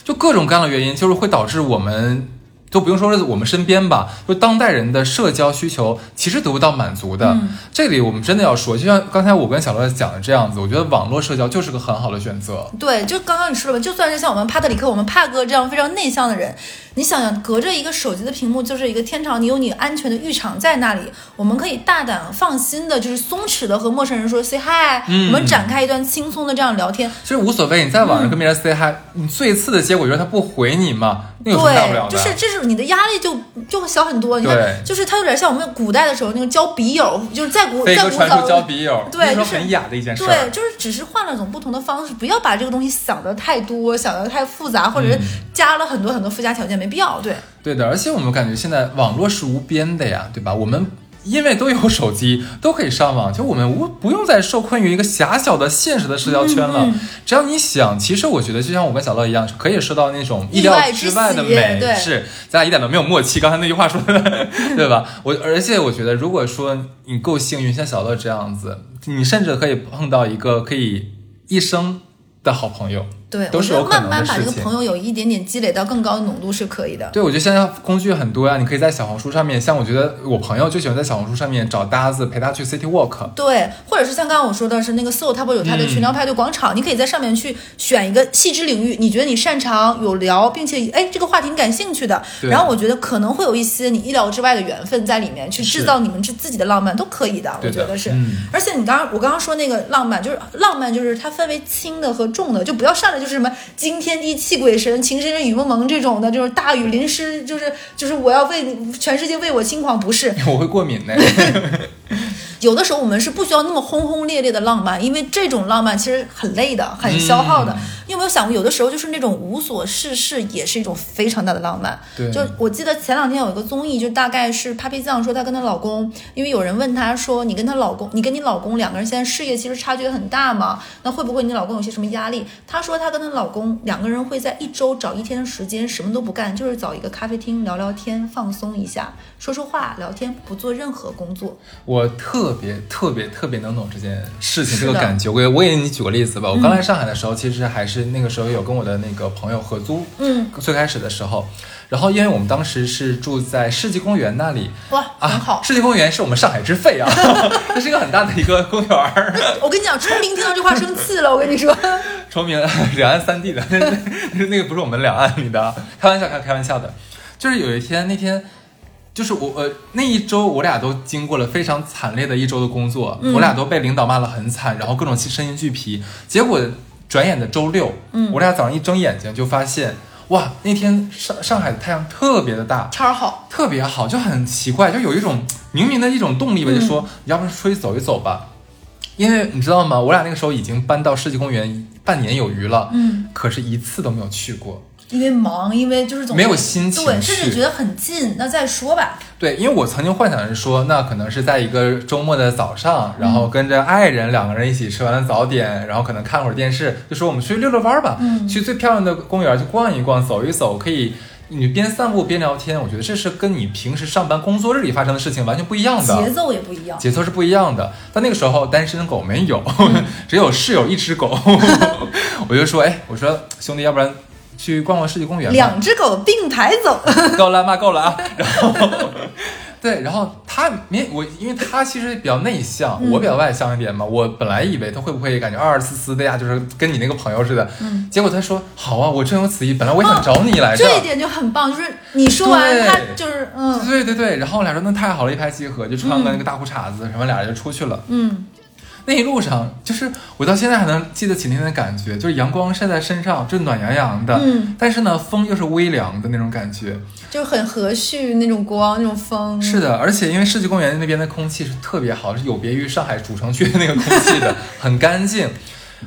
就各种各样的原因，就是会导致我们。都不用说是我们身边吧，就当代人的社交需求其实得不到满足的。嗯这里我们真的要说，就像刚才我跟小乐讲的这样子，我觉得网络社交就是个很好的选择。对，就刚刚你说了吧，就算是像我们帕特里克、我们帕哥这样非常内向的人，你想想，隔着一个手机的屏幕就是一个天堂，你有你安全的浴场在那里，我们可以大胆放心的，就是松弛的和陌生人说 say hi，、嗯我们展开一段轻松的这样聊天。其实无所谓，你在网上跟别人 say hi，、你最次的结果就是他不回你嘛，那有什么大不了的？对，就是这是你的压力就就会小很多。你看，就是它有点像我们古代的时候那个交笔友，就是在古飞在古早交。笔友，对就是很雅的一件事儿。对，就是只是换了种不同的方式，不要把这个东西想的太多，想的太复杂，或者是加了很多很多附加条件，没必要。对，对的，而且我们感觉现在网络是无边的呀，对吧？我们因为都有手机，都可以上网，就我们无不用再受困于一个狭小的现实的社交圈了。嗯只要你想，其实我觉得就像我跟小乐一样，可以收到那种意意料之外的美。对是，咱俩一点都没有默契。刚才那句话说的，对吧？我而且我觉得，如果说你够幸运，像小乐这样子，你甚至可以碰到一个可以一生的好朋友。对，都是有慢慢把这个朋友有一点点积累到更高的浓度是可以的。对，我觉得现在工具很多呀，你可以在小红书上面，像我觉得我朋友就喜欢在小红书上面找搭子陪他去 City Walk。对，或者是像刚刚我说的是那个 Soul，它不是有他的群聊派对广场，你可以在上面去选一个细枝领域，你觉得你擅长有聊，并且哎这个话题你感兴趣的，然后我觉得可能会有一些你意料之外的缘分在里面，去制造你们自自己的浪漫都可以的，我觉得是。嗯而且你刚刚我刚刚说那个浪漫，就是浪漫就是它分为轻的和重的，就不要上来就是什么惊天地泣鬼神、情深深雨蒙蒙这种的，就是大雨淋湿，就是就是我要为全世界为我轻狂，不是。我会过敏的。有的时候我们是不需要那么轰轰烈烈的浪漫，因为这种浪漫其实很累的，很消耗的。嗯你有没有想过，有的时候就是那种无所事事，也是一种非常大的浪漫。对就我记得前两天有一个综艺，就大概是 Papi 酱说她跟她老公，因为有人问她说，你跟她老公，你跟你老公两个人现在事业其实差距很大嘛，那会不会你老公有些什么压力？她说她跟她老公两个人会在一周找一天的时间，什么都不干，就是找一个咖啡厅聊聊天，放松一下，说说话，聊天，不做任何工作。我特别特别特别能懂这件事情，这个感觉。我给我给你举个例子吧。我刚来上海的时候，其实还是那个时候有跟我的那个朋友合租，嗯，最开始的时候，然后因为我们当时是住在世纪公园那里。哇，很啊好，。世纪公园是我们上海之肺啊，这是一个很大的一个公园儿，我跟你讲，崇明听到这话生气了。我跟你说，崇明两岸三地的，那那那个不是我们两岸里的，啊，开玩笑开开玩笑的。就是有一天那天，就是我呃那一周我俩都经过了非常惨烈的一周的工作，嗯我俩都被领导骂了很惨，然后各种身心俱疲。结果转眼的周六，嗯我俩早上一睁眼睛就发现，哇，那天上上海的太阳特别的大，超好，特别好，就很奇怪，就有一种明明的一种动力吧，嗯就说要不然出去走一走吧。因为你知道吗？我俩那个时候已经搬到世纪公园半年有余了，嗯，可是一次都没有去过。因为忙，因为就是总没有心情对，甚至觉得很近，那再说吧。对，因为我曾经幻想的是说，那可能是在一个周末的早上，然嗯后跟着爱人两个人一起吃完了早点，然后可能看会儿电视，就说我们去溜溜弯儿吧，嗯去最漂亮的公园去逛一逛，走一走，可以你边散步边聊天。我觉得这是跟你平时上班工作日里发生的事情完全不一样的，节奏也不一样。节奏是不一样的。但那个时候单身狗没有，只有室友一只狗，我就说，哎，我说兄弟，要不然去逛逛世纪公园。两只狗并排走，够了骂够了啊！然后，对，然后他没我，因为他其实比较内向，嗯我比较外向一点嘛。我本来以为他会不会感觉二二四四的呀，就是跟你那个朋友似的。嗯，结果他说好啊，我正有此意，本来我也想找你来着。这一点就很棒。就是你说完，他就是嗯对对对，然后我俩人那太好了，一拍即合，就穿个那个大裤衩子，什么俩人就出去了。嗯，那一路上，就是我到现在还能记得起那天的感觉，就是阳光晒在身上，就暖洋洋的，嗯，但是呢，风又是微凉的那种感觉。就很和煦那种光，那种风。是的，而且因为世纪公园那边的空气是特别好，是有别于上海主城区的那个空气的，很干净。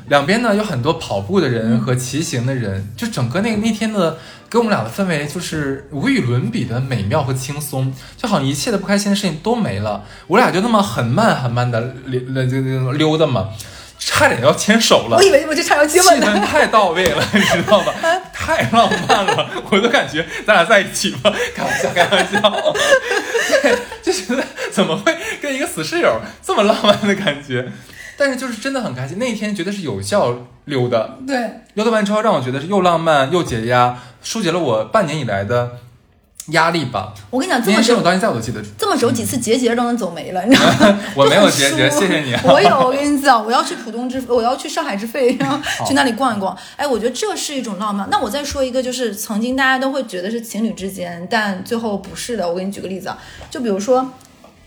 两边呢有很多跑步的人和骑行的人，就整个那那天的给我们俩的氛围就是无与伦比的美妙和轻松，就好像一切的不开心的事情都没了。我俩就那么很慢很慢的溜溜溜溜达嘛，差点要牵手了我。以为我就差点要接气吻呢。氛太到位了，你知道吧？太浪漫了，我都感觉咱俩在一起吧，开玩笑，开玩笑，对，就觉得怎么会跟一个死室友这么浪漫的感觉？但是就是真的很开心，那一天觉得是有效溜的，对，溜达完之后让我觉得是又浪漫又解压，疏解了我半年以来的压力吧。我跟你讲，这么久到现在我都记得住，这么走几次结节都能走没了，你知道吗？我没有结 节，谢谢你啊。我有，我跟你讲，我要去浦东之，我要去上海之肺，然后去那里逛一逛。哎，我觉得这是一种浪漫。那我再说一个，就是曾经大家都会觉得是情侣之间，但最后不是的。我给你举个例子啊，就比如说。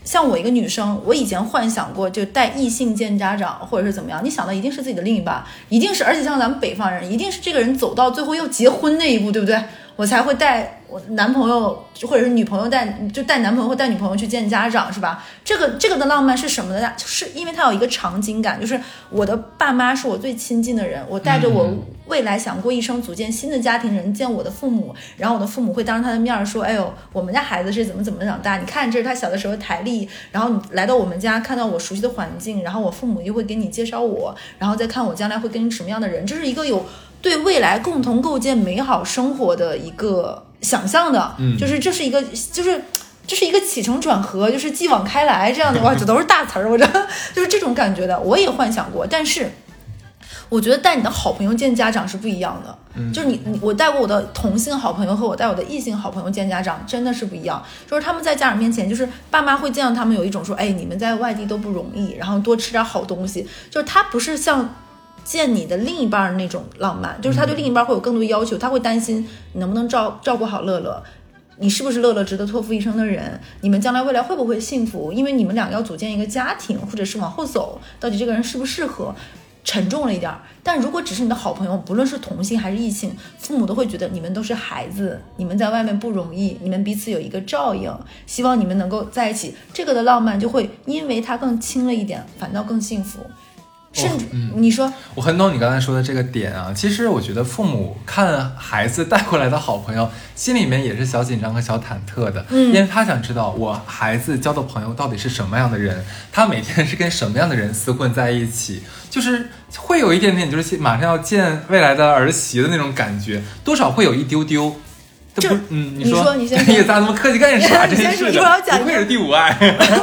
像我一个女生，我以前幻想过就带异性见家长，或者是怎么样。你想的一定是自己的另一半，一定是，而且像咱们北方人，一定是这个人走到最后要结婚那一步，对不对？我才会带我男朋友或者是女朋友带就带男朋友或带女朋友去见家长，是吧？这个这个的浪漫是什么呢？是因为它有一个场景感，就是我的爸妈是我最亲近的人，我带着我嗯未来想过一生组建新的家庭人见我的父母，然后我的父母会当着他的面儿说：“哎呦，我们家孩子是怎么怎么长大？你看这是他小的时候台历。”然后你来到我们家，看到我熟悉的环境，然后我父母又会给你介绍我，然后再看我将来会跟什么样的人，这是一个有对未来共同构建美好生活的一个想象的，嗯就是这是一个就是。这是一个起承转合，就是继往开来这样的，哇，这都是大词儿，我这就是这种感觉的。我也幻想过，但是我觉得带你的好朋友见家长是不一样的。就是你你我带过我的同性好朋友和我带我的异性好朋友见家长，真的是不一样。就是他们在家长面前，就是爸妈会见到他们有一种说，哎，你们在外地都不容易，然后多吃点好东西。就是他不是像见你的另一半儿那种浪漫，就是他对另一半儿会有更多要求，他会担心你能不能照照顾好乐乐。你是不是乐乐值得托付一生的人？你们将来未来会不会幸福？因为你们两个要组建一个家庭，或者是往后走，到底这个人适不适合？沉重了一点儿。但如果只是你的好朋友，不论是同性还是异性，父母都会觉得你们都是孩子，你们在外面不容易，你们彼此有一个照应，希望你们能够在一起。这个的浪漫就会因为它更轻了一点，反倒更幸福。甚至、你说，我很懂你刚才说的这个点啊。其实我觉得父母看孩子带过来的好朋友，心里面也是小紧张和小忐忑的，嗯因为他想知道我孩子交的朋友到底是什么样的人，他每天是跟什么样的人厮混在一起，就是会有一点点就是马上要见未来的儿媳的那种感觉，多少会有一丢丢。这不，嗯，你说，说你先说 也咋那么客气干啥？你真是的，先说一会儿我讲一个不愧是第五爱。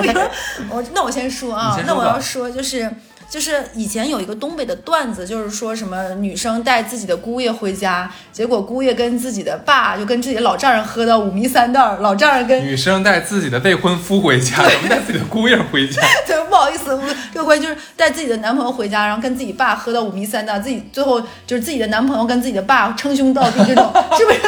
我那我先说啊那我要说就是。就是以前有一个东北的段子，就是说什么女生带自己的姑爷回家，结果姑爷跟自己的爸就跟自己的老丈人喝到五迷三道儿，老丈人跟女生带自己的未婚夫回家，带自己的姑爷回家？对，不好意思，我这个关系就是带自己的男朋友回家，然后跟自己爸喝到五迷三道，自己最后就是自己的男朋友跟自己的爸称兄道弟，这种是不是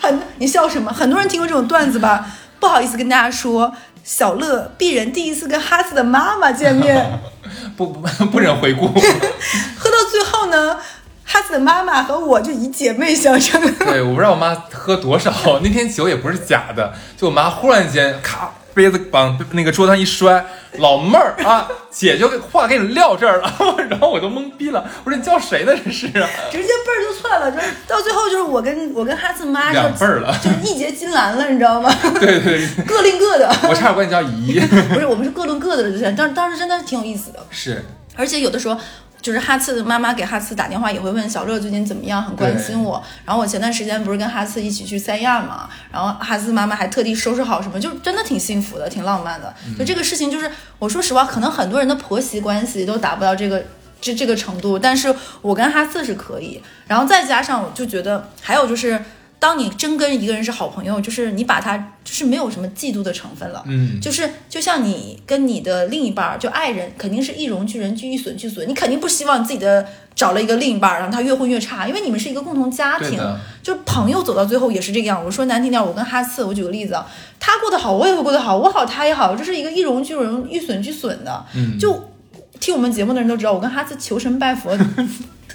很？你笑什么？很多人听过这种段子吧？不好意思跟大家说，小乐鄙人第一次跟哈斯的妈妈见面，不不不忍回顾。喝到最后呢，哈斯的妈妈和我就以姐妹相称。对，我不知道我妈喝多少，那天酒也不是假的，就我妈忽然间咔杯子往那个桌子上一摔，老妹儿啊，姐就话给你撂这儿了，然后我都懵逼了，我说你叫谁呢这是啊？直接辈儿就窜了，就是到最后就是我跟我跟哈次妈就两辈儿了，就是一结金兰了，你知道吗？对 对，各论各的。我差点管你叫姨，不是我们是各论各的了，就是当当时真的挺有意思的，是，而且有的时候。就是哈次的妈妈给哈次打电话也会问小乐最近怎么样，很关心我。然后我前段时间不是跟哈次一起去三亚嘛，然后哈次妈妈还特地收拾好什么，就真的挺幸福的，挺浪漫的。就这个事情，就是我说实话，可能很多人的婆媳关系都达不到这个这这个程度，但是我跟哈次是可以。然后再加上我就觉得还有就是。当你真跟一个人是好朋友，就是你把他就是没有什么嫉妒的成分了，嗯，就是就像你跟你的另一半就爱人，肯定是一荣俱人，俱一损俱损，你肯定不希望自己的找了一个另一半，让他越混越差，因为你们是一个共同家庭，就是朋友走到最后也是这个样。我说难听点，我跟哈次，我举个例子啊，他过得好，我也会过得好，我好他也好，这是一个一荣俱荣，一损俱损的。嗯，就听我们节目的人都知道，我跟哈次求神拜佛，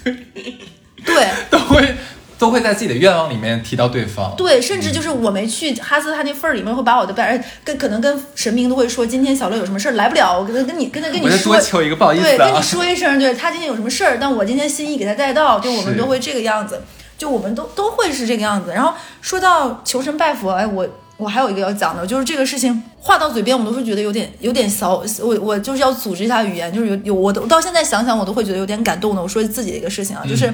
对，都会。都会在自己的愿望里面提到对方，对，甚至就是我没去哈斯他那份儿里面会把我的拜跟可能跟神明都会说，今天小乐有什么事儿来不了，我跟他跟你跟他跟你说，多求一个不好意思，对，跟你说一声，对他今天有什么事儿，但我今天心意给他带到，就我们都会这个样子，就我们都都会是这个样子。然后说到求神拜佛，哎，我。我还有一个要讲的，就是这个事情话到嘴边，我都会觉得有点有点小，我我就是要组织一下语言，就是有有我都到现在想想，我都会觉得有点感动的。我说自己的一个事情啊，就是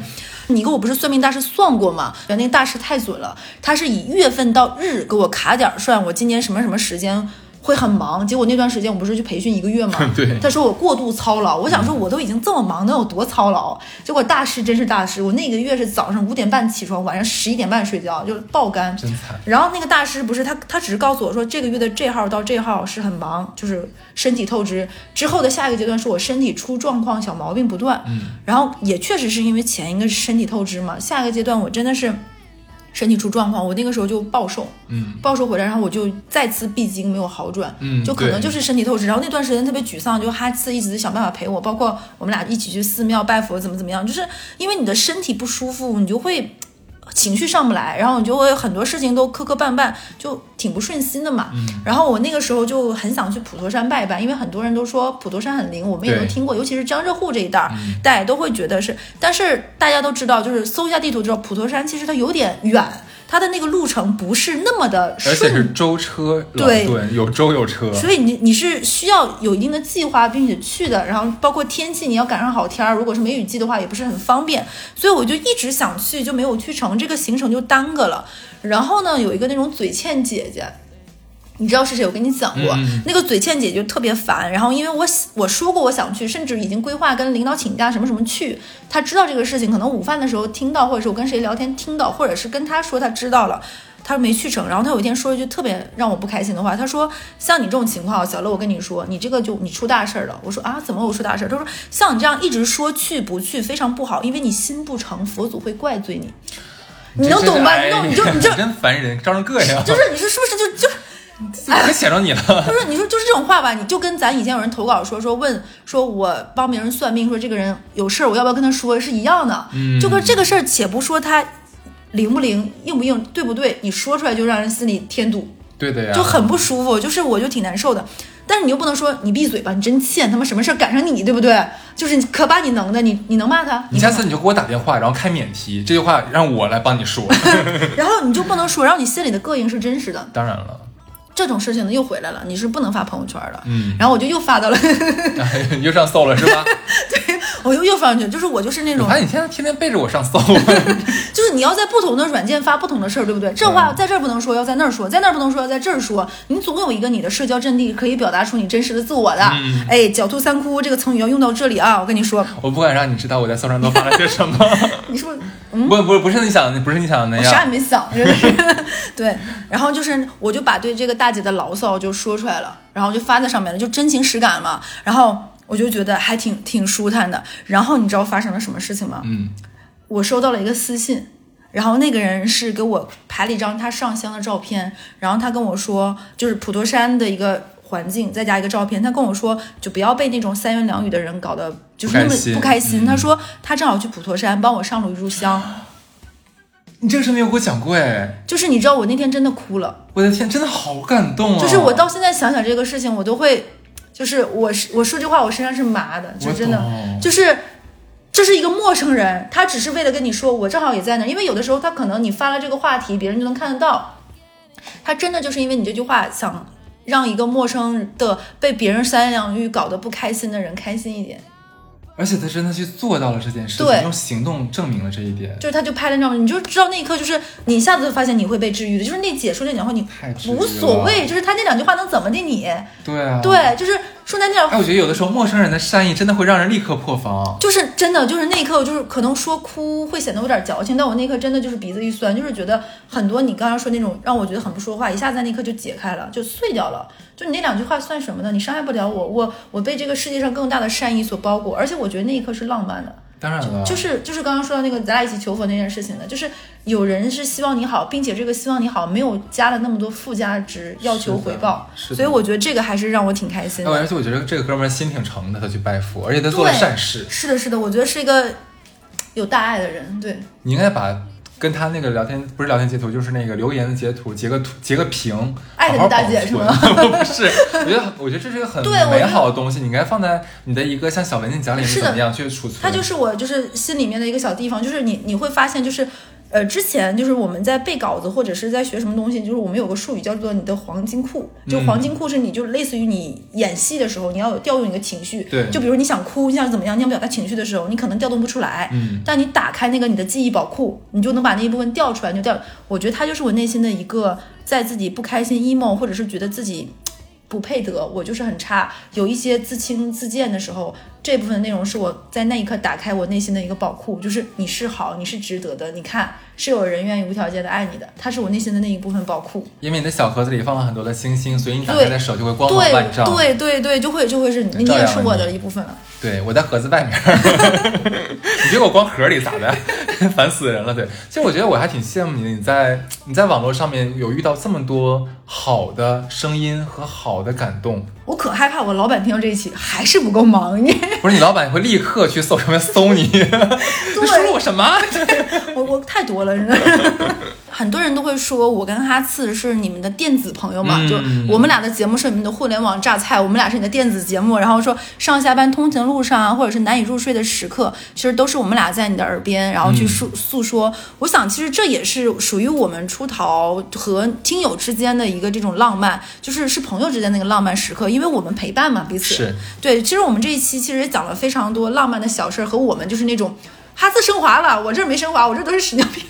你给我不是算命大师算过吗？那个大师太准了，他是以月份到日给我卡点儿算，我今年什么什么时间。会很忙，结果那段时间我不是去培训一个月吗？对，他说我过度操劳，我想说我都已经这么忙，能有多操劳？结果大师真是大师，我那个月是早上五点半起床，晚上十一点半睡觉，就爆肝，真惨。然后那个大师不是他，他只是告诉我说这个月的这号到这号是很忙，就是身体透支。之后的下一个阶段是我身体出状况，小毛病不断。嗯，然后也确实是因为前一个是身体透支嘛，下一个阶段我真的是。身体出状况，我那个时候就暴瘦，嗯，暴瘦回来，然后我就再次闭经，没有好转，嗯，就可能就是身体透支。然后那段时间特别沮丧，就哈次一直想办法陪我，包括我们俩一起去寺庙拜佛，怎么怎么样，就是因为你的身体不舒服，你就会。情绪上不来，然后你就会很多事情都磕磕绊绊，就挺不顺心的嘛。然后我那个时候就很想去普陀山拜拜，因为很多人都说普陀山很灵，我们也都听过，尤其是江浙沪这一带儿，大家都会觉得是。但是大家都知道，就是搜一下地图知道，普陀山其实它有点远。它的那个路程不是那么的顺，而且是舟车对，有舟有车，所以你你是需要有一定的计划并且去的，然后包括天气你要赶上好天儿，如果是梅雨季的话也不是很方便，所以我就一直想去就没有去成，这个行程就耽搁了。然后呢，有一个那种嘴欠姐姐。你知道是谁？我跟你讲过，那个嘴欠姐就特别烦。然后因为我我说过我想去，甚至已经规划跟领导请假什么什么去。他知道这个事情，可能午饭的时候听到，或者是我跟谁聊天听到，或者是跟他说他知道了，他没去成。然后他有一天说一句特别让我不开心的话，他说：“像你这种情况，小乐，我跟你说，你这个就你出大事了。”我说：“啊，怎么我出大事？”他说：“像你这样一直说去不去，非常不好，因为你心不诚，佛祖会怪罪你。你能懂吧？你懂你就你就真烦人，招人膈应。就是你说是不是就就？”可显着你了。他说：“你说就是这种话吧，你就跟咱以前有人投稿说说问说我帮别人算命，说这个人有事儿，我要不要跟他说是一样的。就跟这个事儿，且不说他灵不灵、硬不硬、对不对，你说出来就让人心里添堵，对的呀，就很不舒服。就是我就挺难受的。但是你又不能说你闭嘴吧，你真欠他妈什么事儿赶上你，对不对？就是可把你能的，你你能骂他？你下次你就给我打电话，然后开免提，这句话让我来帮你说。然后你就不能说，然后你心里的膈应是真实的。当然了。”这种事情呢又回来了，你是不能发朋友圈的。嗯，然后我就又发到了，你又上搜了是吧？对，我又又发上去，就是我就是那种。我发现你现在天天背着我上搜。就是你要在不同的软件发不同的事儿，对不对？这话在这儿不能说，要在那儿说，在那儿不能说，要在这儿说。你总有一个你的社交阵地可以表达出你真实的自我的。哎，狡兔三窟这个成语要用到这里啊！我跟你说，我不敢让你知道我在搜上都发了些什么。你是，不不不不是你想的，不是你想的那样。啥也没想，真的是。对，然后就是我就把对这个大。大姐的牢骚就说出来了，然后就发在上面了，就真情实感嘛。然后我就觉得还挺挺舒坦的。然后你知道发生了什么事情吗？嗯，我收到了一个私信，然后那个人是给我拍了一张他上香的照片，然后他跟我说，就是普陀山的一个环境，再加一个照片。他跟我说，就不要被那种三言两语的人搞得就是那么不开心。他说他正好去普陀山帮我上了一炷香。你这个事没有给我讲过哎，就是你知道我那天真的哭了，我的天，真的好感动啊！就是我到现在想想这个事情，我都会，就是我是我说句话，我身上是麻的，就真的就是。这是一个陌生人，他只是为了跟你说，我正好也在那。因为有的时候他可能你发了这个话题，别人就能看得到。他真的就是因为你这句话，想让一个陌生的被别人三言两语搞得不开心的人开心一点。而且他真的去做到了这件事情，对用行动证明了这一点，就是他就拍了那张，你就知道那一刻就是你一下子就发现你会被治愈的。就是那姐说那两句话，你无所谓，就是他那两句话能怎么的你？对啊，。对，就是说难听点哎，我觉得有的时候陌生人的善意真的会让人立刻破防。就是真的，就是那一刻，我就是可能说哭会显得有点矫情，但我那一刻真的就是鼻子一酸，就是觉得很多你刚刚说那种让我觉得很不说话，一下子在那一刻就解开了，就碎掉了。就你那两句话算什么呢？你伤害不了我，我我被这个世界上更大的善意所包裹，而且我觉得那一刻是浪漫的。当然了，就是就是刚刚说到那个咱俩一起求佛那件事情的，就是有人是希望你好，并且这个希望你好没有加了那么多附加值要求回报，所以我觉得这个还是让我挺开心哎，的。而且我觉得这个哥们儿心挺诚的，他去拜佛，而且他做了善事。是的，是的，我觉得是一个有大爱的人，对。你应该把跟他那个聊天不是聊天截图，就是那个留言的截图截个图截个屏，爱的好好大姐保是吗存 不是，我觉得我觉得这是一个很美好的东西，你应该放在你的一个像小文件夹里面怎么样去储存。它就是我就是心里面的一个小地方，就是你你会发现就是。呃，之前就是我们在背稿子或者是在学什么东西，就是我们有个术语叫做你的黄金库。就黄金库是你就类似于你演戏的时候，你要有调用你的情绪。对就比如你想哭，你想怎么样，你想表达情绪的时候，你可能调动不出来。嗯，但你打开那个你的记忆宝库，你就能把那一部分调出来，就调。我觉得它就是我内心的一个，在自己不开心、emo，或者是觉得自己不配得，我就是很差，有一些自轻自贱的时候，这部分内容是我在那一刻打开我内心的一个宝库，就是你是好，你是值得的，你看是有人愿意无条件的爱你的，它是我内心的那一部分宝库。因为你的小盒子里放了很多的星星，所以你打开的手就会光芒对万丈。对对对，就会就会是你，你也是我的一部分了。对，我在盒子外面，你别给我光盒里咋的？烦死人了。对，其实我觉得我还挺羡慕你的，你在你在网络上面有遇到这么多好的声音和好的感动。我可害怕我老板听到这一期还是不够忙，你不是你老板会立刻去搜上面搜你，你输入我什么？我我太多了，真的。很多人都会说，我跟哈次是你们的电子朋友嘛，嗯就我们俩的节目是你们的互联网榨菜，我们俩是你的电子节目。然后说上下班通勤路上啊，或者是难以入睡的时刻，其实都是我们俩在你的耳边，然后去诉诉说。我想，其实这也是属于我们出逃和听友之间的一个这种浪漫，就是是朋友之间的一个浪漫时刻，因为我们陪伴嘛，彼此。对，其实我们这一期其实也讲了非常多浪漫的小事儿，和我们就是那种哈斯升华了，我这儿没升华，我这都是屎尿屁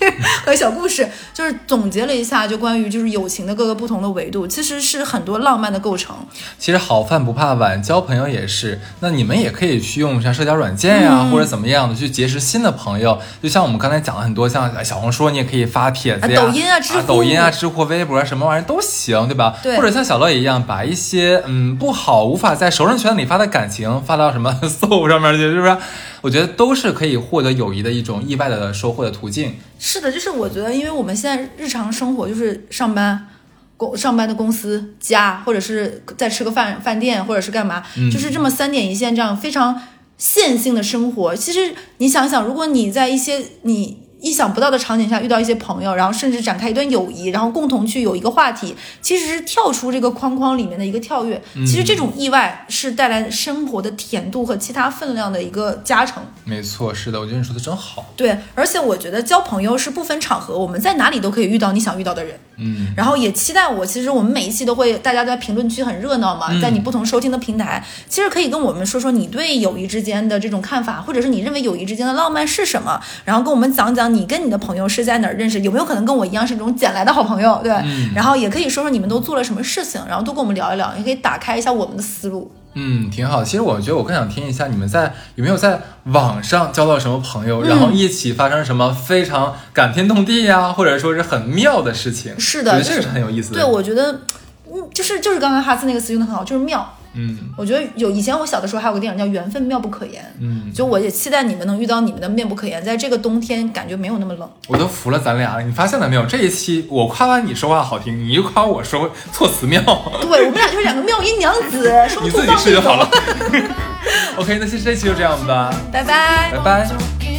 和小故事，就是总结了一下，就关于就是友情的各个不同的维度，其实是很多浪漫的构成。其实好饭不怕晚，交朋友也是。那你们也可以去用像社交软件呀、嗯或者怎么样的去结识新的朋友。就像我们刚才讲了很多，像哎小红书，你也可以发帖子呀，啊抖音啊知乎抖音啊、知乎、微博啊，什么玩意儿都行，对吧？对或者像小乐一样，把一些嗯不好、无法在熟人圈里发的感情发到什么 Soul 上面去，是不是？我觉得都是可以获得友谊的一种意外的收获的途径。是的，就是我觉得，因为我们现在日常生活就是上班。公上班的公司家，或者是再吃个饭饭店，或者是干嘛，就是这么三点一线这样非常线性的生活。其实你想想，如果你在一些你意想不到的场景下遇到一些朋友，然后甚至展开一段友谊，然后共同去有一个话题，其实是跳出这个框框里面的一个跳跃。其实这种意外是带来生活的甜度和其他分量的一个加成。没错，是的，我觉得你说的真好。对，而且我觉得交朋友是不分场合，我们在哪里都可以遇到你想遇到的人。嗯，然后也期待我，其实我们每一期都会，大家在评论区很热闹嘛，在你不同收听的平台，其实可以跟我们说说你对友谊之间的这种看法，或者是你认为友谊之间的浪漫是什么，然后跟我们讲讲你跟你的朋友是在哪儿认识，有没有可能跟我一样是这种捡来的好朋友，对吧？然后也可以说说你们都做了什么事情，然后多跟我们聊一聊，也可以打开一下我们的思路。嗯，挺好。其实我觉得我更想听一下你们在有没有在网上交到什么朋友，然后一起发生什么非常感天动地呀、或者说是很妙的事情。是的是我觉得这个是很有意思的。对，我觉得，嗯，就是就是刚刚哈斯那个词用的很好，就是妙。嗯我觉得有以前我小的时候还有个电影叫《缘分妙不可言》，嗯，就我也期待你们能遇到你们的妙不可言，在这个冬天感觉没有那么冷。我都服了咱俩了。你发现了没有？这一期我夸完你说话好听，你又夸我说措辞妙，对我们俩就是两个妙音娘子，说你自己试就好了。。OK，那其实这期就这样吧，拜拜拜。拜。